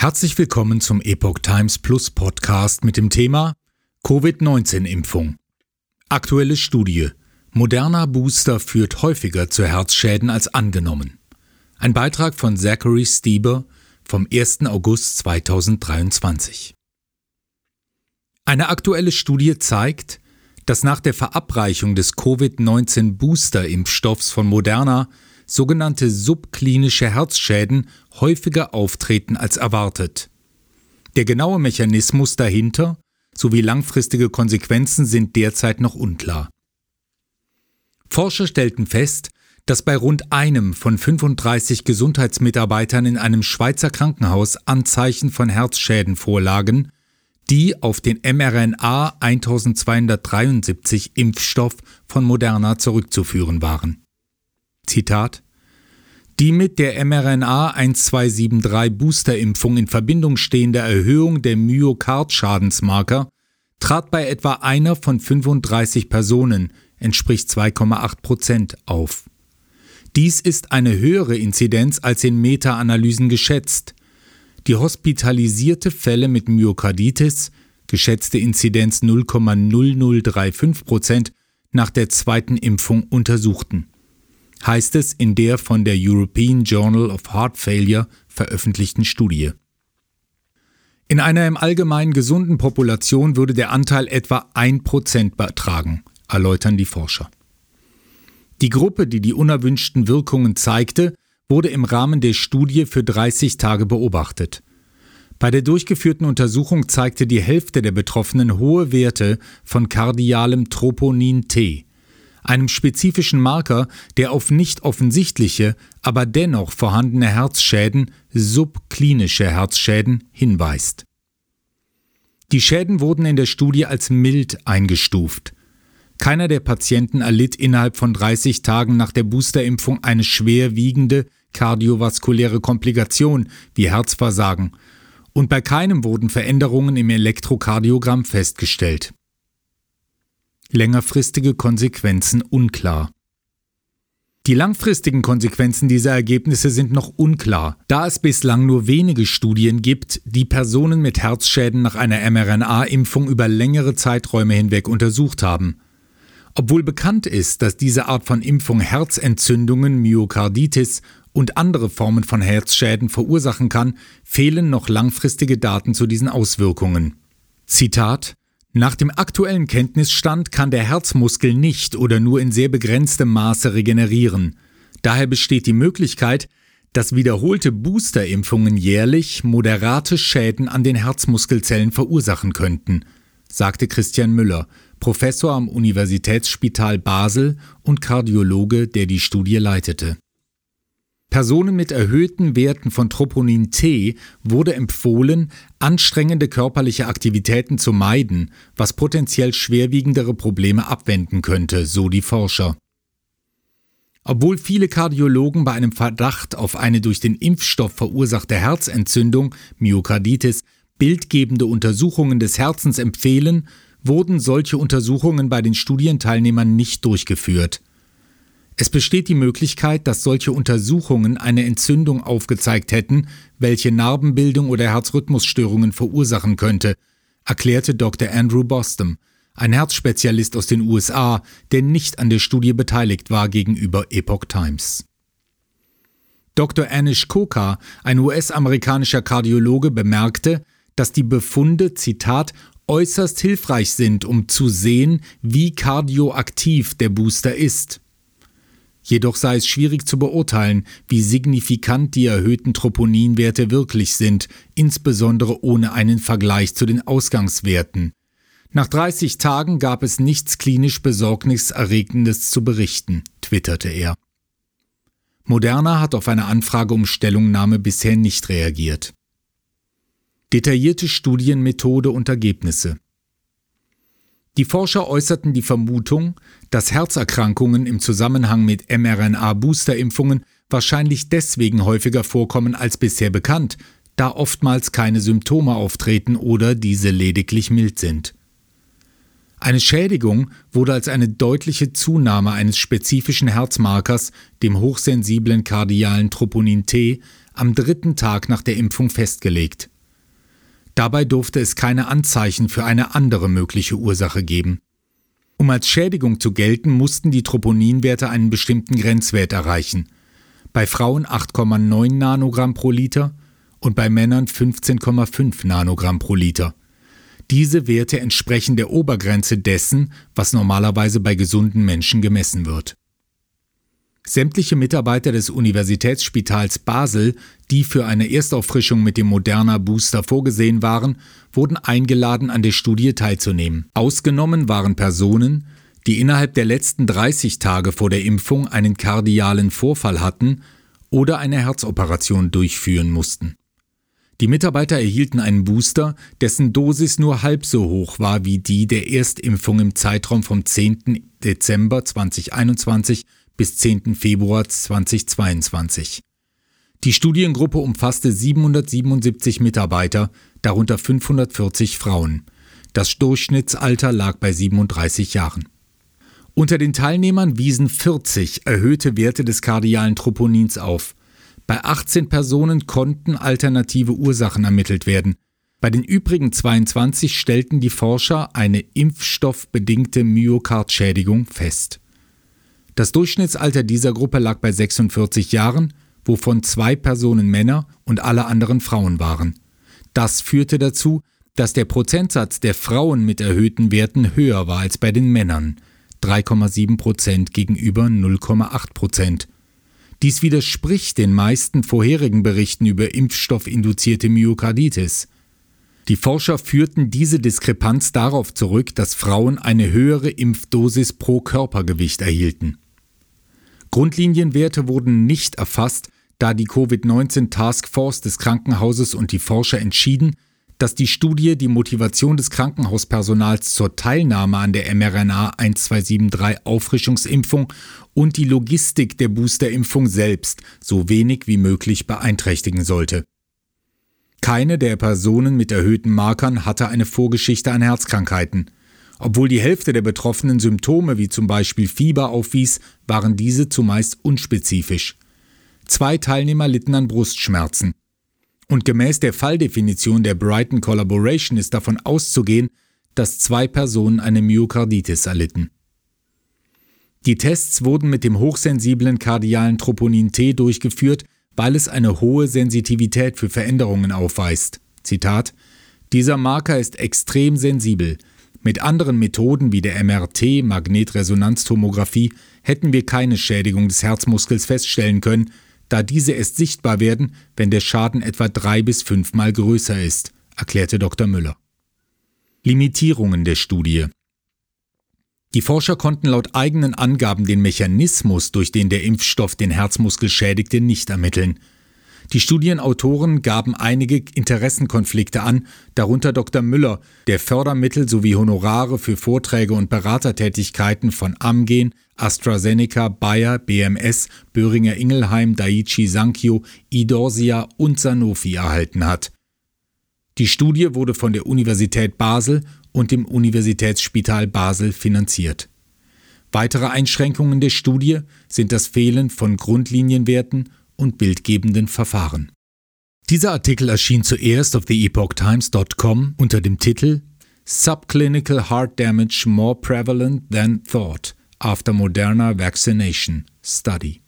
Herzlich willkommen zum Epoch Times Plus Podcast mit dem Thema Covid-19-Impfung. Aktuelle Studie. Moderner Booster führt häufiger zu Herzschäden als angenommen. Ein Beitrag von Zachary Stieber vom 1. August 2023. Eine aktuelle Studie zeigt, dass nach der Verabreichung des Covid-19-Booster-Impfstoffs von Moderna sogenannte subklinische Herzschäden häufiger auftreten als erwartet. Der genaue Mechanismus dahinter sowie langfristige Konsequenzen sind derzeit noch unklar. Forscher stellten fest, dass bei rund einem von 35 Gesundheitsmitarbeitern in einem Schweizer Krankenhaus Anzeichen von Herzschäden vorlagen, die auf den mRNA 1273 Impfstoff von Moderna zurückzuführen waren. Zitat die mit der mRNA 1273 Boosterimpfung in Verbindung stehende Erhöhung der Myokardschadensmarker trat bei etwa einer von 35 Personen, entspricht 2,8 Prozent, auf. Dies ist eine höhere Inzidenz als in Meta-Analysen geschätzt. Die hospitalisierte Fälle mit Myokarditis, geschätzte Inzidenz 0,0035 Prozent, nach der zweiten Impfung untersuchten heißt es in der von der European Journal of Heart Failure veröffentlichten Studie. In einer im Allgemeinen gesunden Population würde der Anteil etwa 1% betragen, erläutern die Forscher. Die Gruppe, die die unerwünschten Wirkungen zeigte, wurde im Rahmen der Studie für 30 Tage beobachtet. Bei der durchgeführten Untersuchung zeigte die Hälfte der Betroffenen hohe Werte von kardialem Troponin T, einem spezifischen Marker, der auf nicht offensichtliche, aber dennoch vorhandene Herzschäden, subklinische Herzschäden, hinweist. Die Schäden wurden in der Studie als mild eingestuft. Keiner der Patienten erlitt innerhalb von 30 Tagen nach der Boosterimpfung eine schwerwiegende kardiovaskuläre Komplikation wie Herzversagen, und bei keinem wurden Veränderungen im Elektrokardiogramm festgestellt längerfristige Konsequenzen unklar. Die langfristigen Konsequenzen dieser Ergebnisse sind noch unklar, da es bislang nur wenige Studien gibt, die Personen mit Herzschäden nach einer mRNA-Impfung über längere Zeiträume hinweg untersucht haben. Obwohl bekannt ist, dass diese Art von Impfung Herzentzündungen, Myokarditis und andere Formen von Herzschäden verursachen kann, fehlen noch langfristige Daten zu diesen Auswirkungen. Zitat nach dem aktuellen Kenntnisstand kann der Herzmuskel nicht oder nur in sehr begrenztem Maße regenerieren. Daher besteht die Möglichkeit, dass wiederholte Boosterimpfungen jährlich moderate Schäden an den Herzmuskelzellen verursachen könnten, sagte Christian Müller, Professor am Universitätsspital Basel und Kardiologe, der die Studie leitete. Personen mit erhöhten Werten von Troponin T wurde empfohlen, anstrengende körperliche Aktivitäten zu meiden, was potenziell schwerwiegendere Probleme abwenden könnte, so die Forscher. Obwohl viele Kardiologen bei einem Verdacht auf eine durch den Impfstoff verursachte Herzentzündung, Myokarditis, bildgebende Untersuchungen des Herzens empfehlen, wurden solche Untersuchungen bei den Studienteilnehmern nicht durchgeführt. Es besteht die Möglichkeit, dass solche Untersuchungen eine Entzündung aufgezeigt hätten, welche Narbenbildung oder Herzrhythmusstörungen verursachen könnte, erklärte Dr. Andrew Boston, ein Herzspezialist aus den USA, der nicht an der Studie beteiligt war, gegenüber Epoch Times. Dr. Anish Koka, ein US-amerikanischer Kardiologe, bemerkte, dass die Befunde, Zitat, äußerst hilfreich sind, um zu sehen, wie kardioaktiv der Booster ist. Jedoch sei es schwierig zu beurteilen, wie signifikant die erhöhten Troponinwerte wirklich sind, insbesondere ohne einen Vergleich zu den Ausgangswerten. Nach 30 Tagen gab es nichts klinisch Besorgniserregendes zu berichten, twitterte er. Moderna hat auf eine Anfrage um Stellungnahme bisher nicht reagiert. Detaillierte Studienmethode und Ergebnisse. Die Forscher äußerten die Vermutung, dass Herzerkrankungen im Zusammenhang mit mRNA-Boosterimpfungen wahrscheinlich deswegen häufiger vorkommen als bisher bekannt, da oftmals keine Symptome auftreten oder diese lediglich mild sind. Eine Schädigung wurde als eine deutliche Zunahme eines spezifischen Herzmarkers, dem hochsensiblen kardialen Troponin T, am dritten Tag nach der Impfung festgelegt. Dabei durfte es keine Anzeichen für eine andere mögliche Ursache geben. Um als Schädigung zu gelten, mussten die Troponinwerte einen bestimmten Grenzwert erreichen. Bei Frauen 8,9 Nanogramm pro Liter und bei Männern 15,5 Nanogramm pro Liter. Diese Werte entsprechen der Obergrenze dessen, was normalerweise bei gesunden Menschen gemessen wird. Sämtliche Mitarbeiter des Universitätsspitals Basel, die für eine Erstauffrischung mit dem Moderna Booster vorgesehen waren, wurden eingeladen, an der Studie teilzunehmen. Ausgenommen waren Personen, die innerhalb der letzten 30 Tage vor der Impfung einen kardialen Vorfall hatten oder eine Herzoperation durchführen mussten. Die Mitarbeiter erhielten einen Booster, dessen Dosis nur halb so hoch war wie die der Erstimpfung im Zeitraum vom 10. Dezember 2021 bis 10. Februar 2022. Die Studiengruppe umfasste 777 Mitarbeiter, darunter 540 Frauen. Das Durchschnittsalter lag bei 37 Jahren. Unter den Teilnehmern wiesen 40 erhöhte Werte des kardialen Troponins auf. Bei 18 Personen konnten alternative Ursachen ermittelt werden. Bei den übrigen 22 stellten die Forscher eine impfstoffbedingte Myokardschädigung fest. Das Durchschnittsalter dieser Gruppe lag bei 46 Jahren, wovon zwei Personen Männer und alle anderen Frauen waren. Das führte dazu, dass der Prozentsatz der Frauen mit erhöhten Werten höher war als bei den Männern, 3,7 Prozent gegenüber 0,8 Prozent. Dies widerspricht den meisten vorherigen Berichten über impfstoffinduzierte Myokarditis. Die Forscher führten diese Diskrepanz darauf zurück, dass Frauen eine höhere Impfdosis pro Körpergewicht erhielten. Grundlinienwerte wurden nicht erfasst, da die Covid-19 Taskforce des Krankenhauses und die Forscher entschieden, dass die Studie die Motivation des Krankenhauspersonals zur Teilnahme an der mRNA 1273 Auffrischungsimpfung und die Logistik der Boosterimpfung selbst so wenig wie möglich beeinträchtigen sollte. Keine der Personen mit erhöhten Markern hatte eine Vorgeschichte an Herzkrankheiten. Obwohl die Hälfte der Betroffenen Symptome wie zum Beispiel Fieber aufwies, waren diese zumeist unspezifisch. Zwei Teilnehmer litten an Brustschmerzen. Und gemäß der Falldefinition der Brighton Collaboration ist davon auszugehen, dass zwei Personen eine Myokarditis erlitten. Die Tests wurden mit dem hochsensiblen kardialen Troponin T durchgeführt, weil es eine hohe Sensitivität für Veränderungen aufweist. Zitat: Dieser Marker ist extrem sensibel. Mit anderen Methoden wie der MRT, Magnetresonanztomographie, hätten wir keine Schädigung des Herzmuskels feststellen können, da diese erst sichtbar werden, wenn der Schaden etwa drei bis fünfmal größer ist, erklärte Dr. Müller. Limitierungen der Studie Die Forscher konnten laut eigenen Angaben den Mechanismus, durch den der Impfstoff den Herzmuskel schädigte, nicht ermitteln. Die Studienautoren gaben einige Interessenkonflikte an, darunter Dr. Müller, der Fördermittel sowie Honorare für Vorträge und Beratertätigkeiten von Amgen, AstraZeneca, Bayer, BMS, Böhringer Ingelheim, Daiichi Sankyo, Idorsia und Sanofi erhalten hat. Die Studie wurde von der Universität Basel und dem Universitätsspital Basel finanziert. Weitere Einschränkungen der Studie sind das Fehlen von Grundlinienwerten und bildgebenden Verfahren. Dieser Artikel erschien zuerst auf theepochtimes.com unter dem Titel Subclinical Heart Damage More Prevalent Than Thought after Moderna Vaccination Study.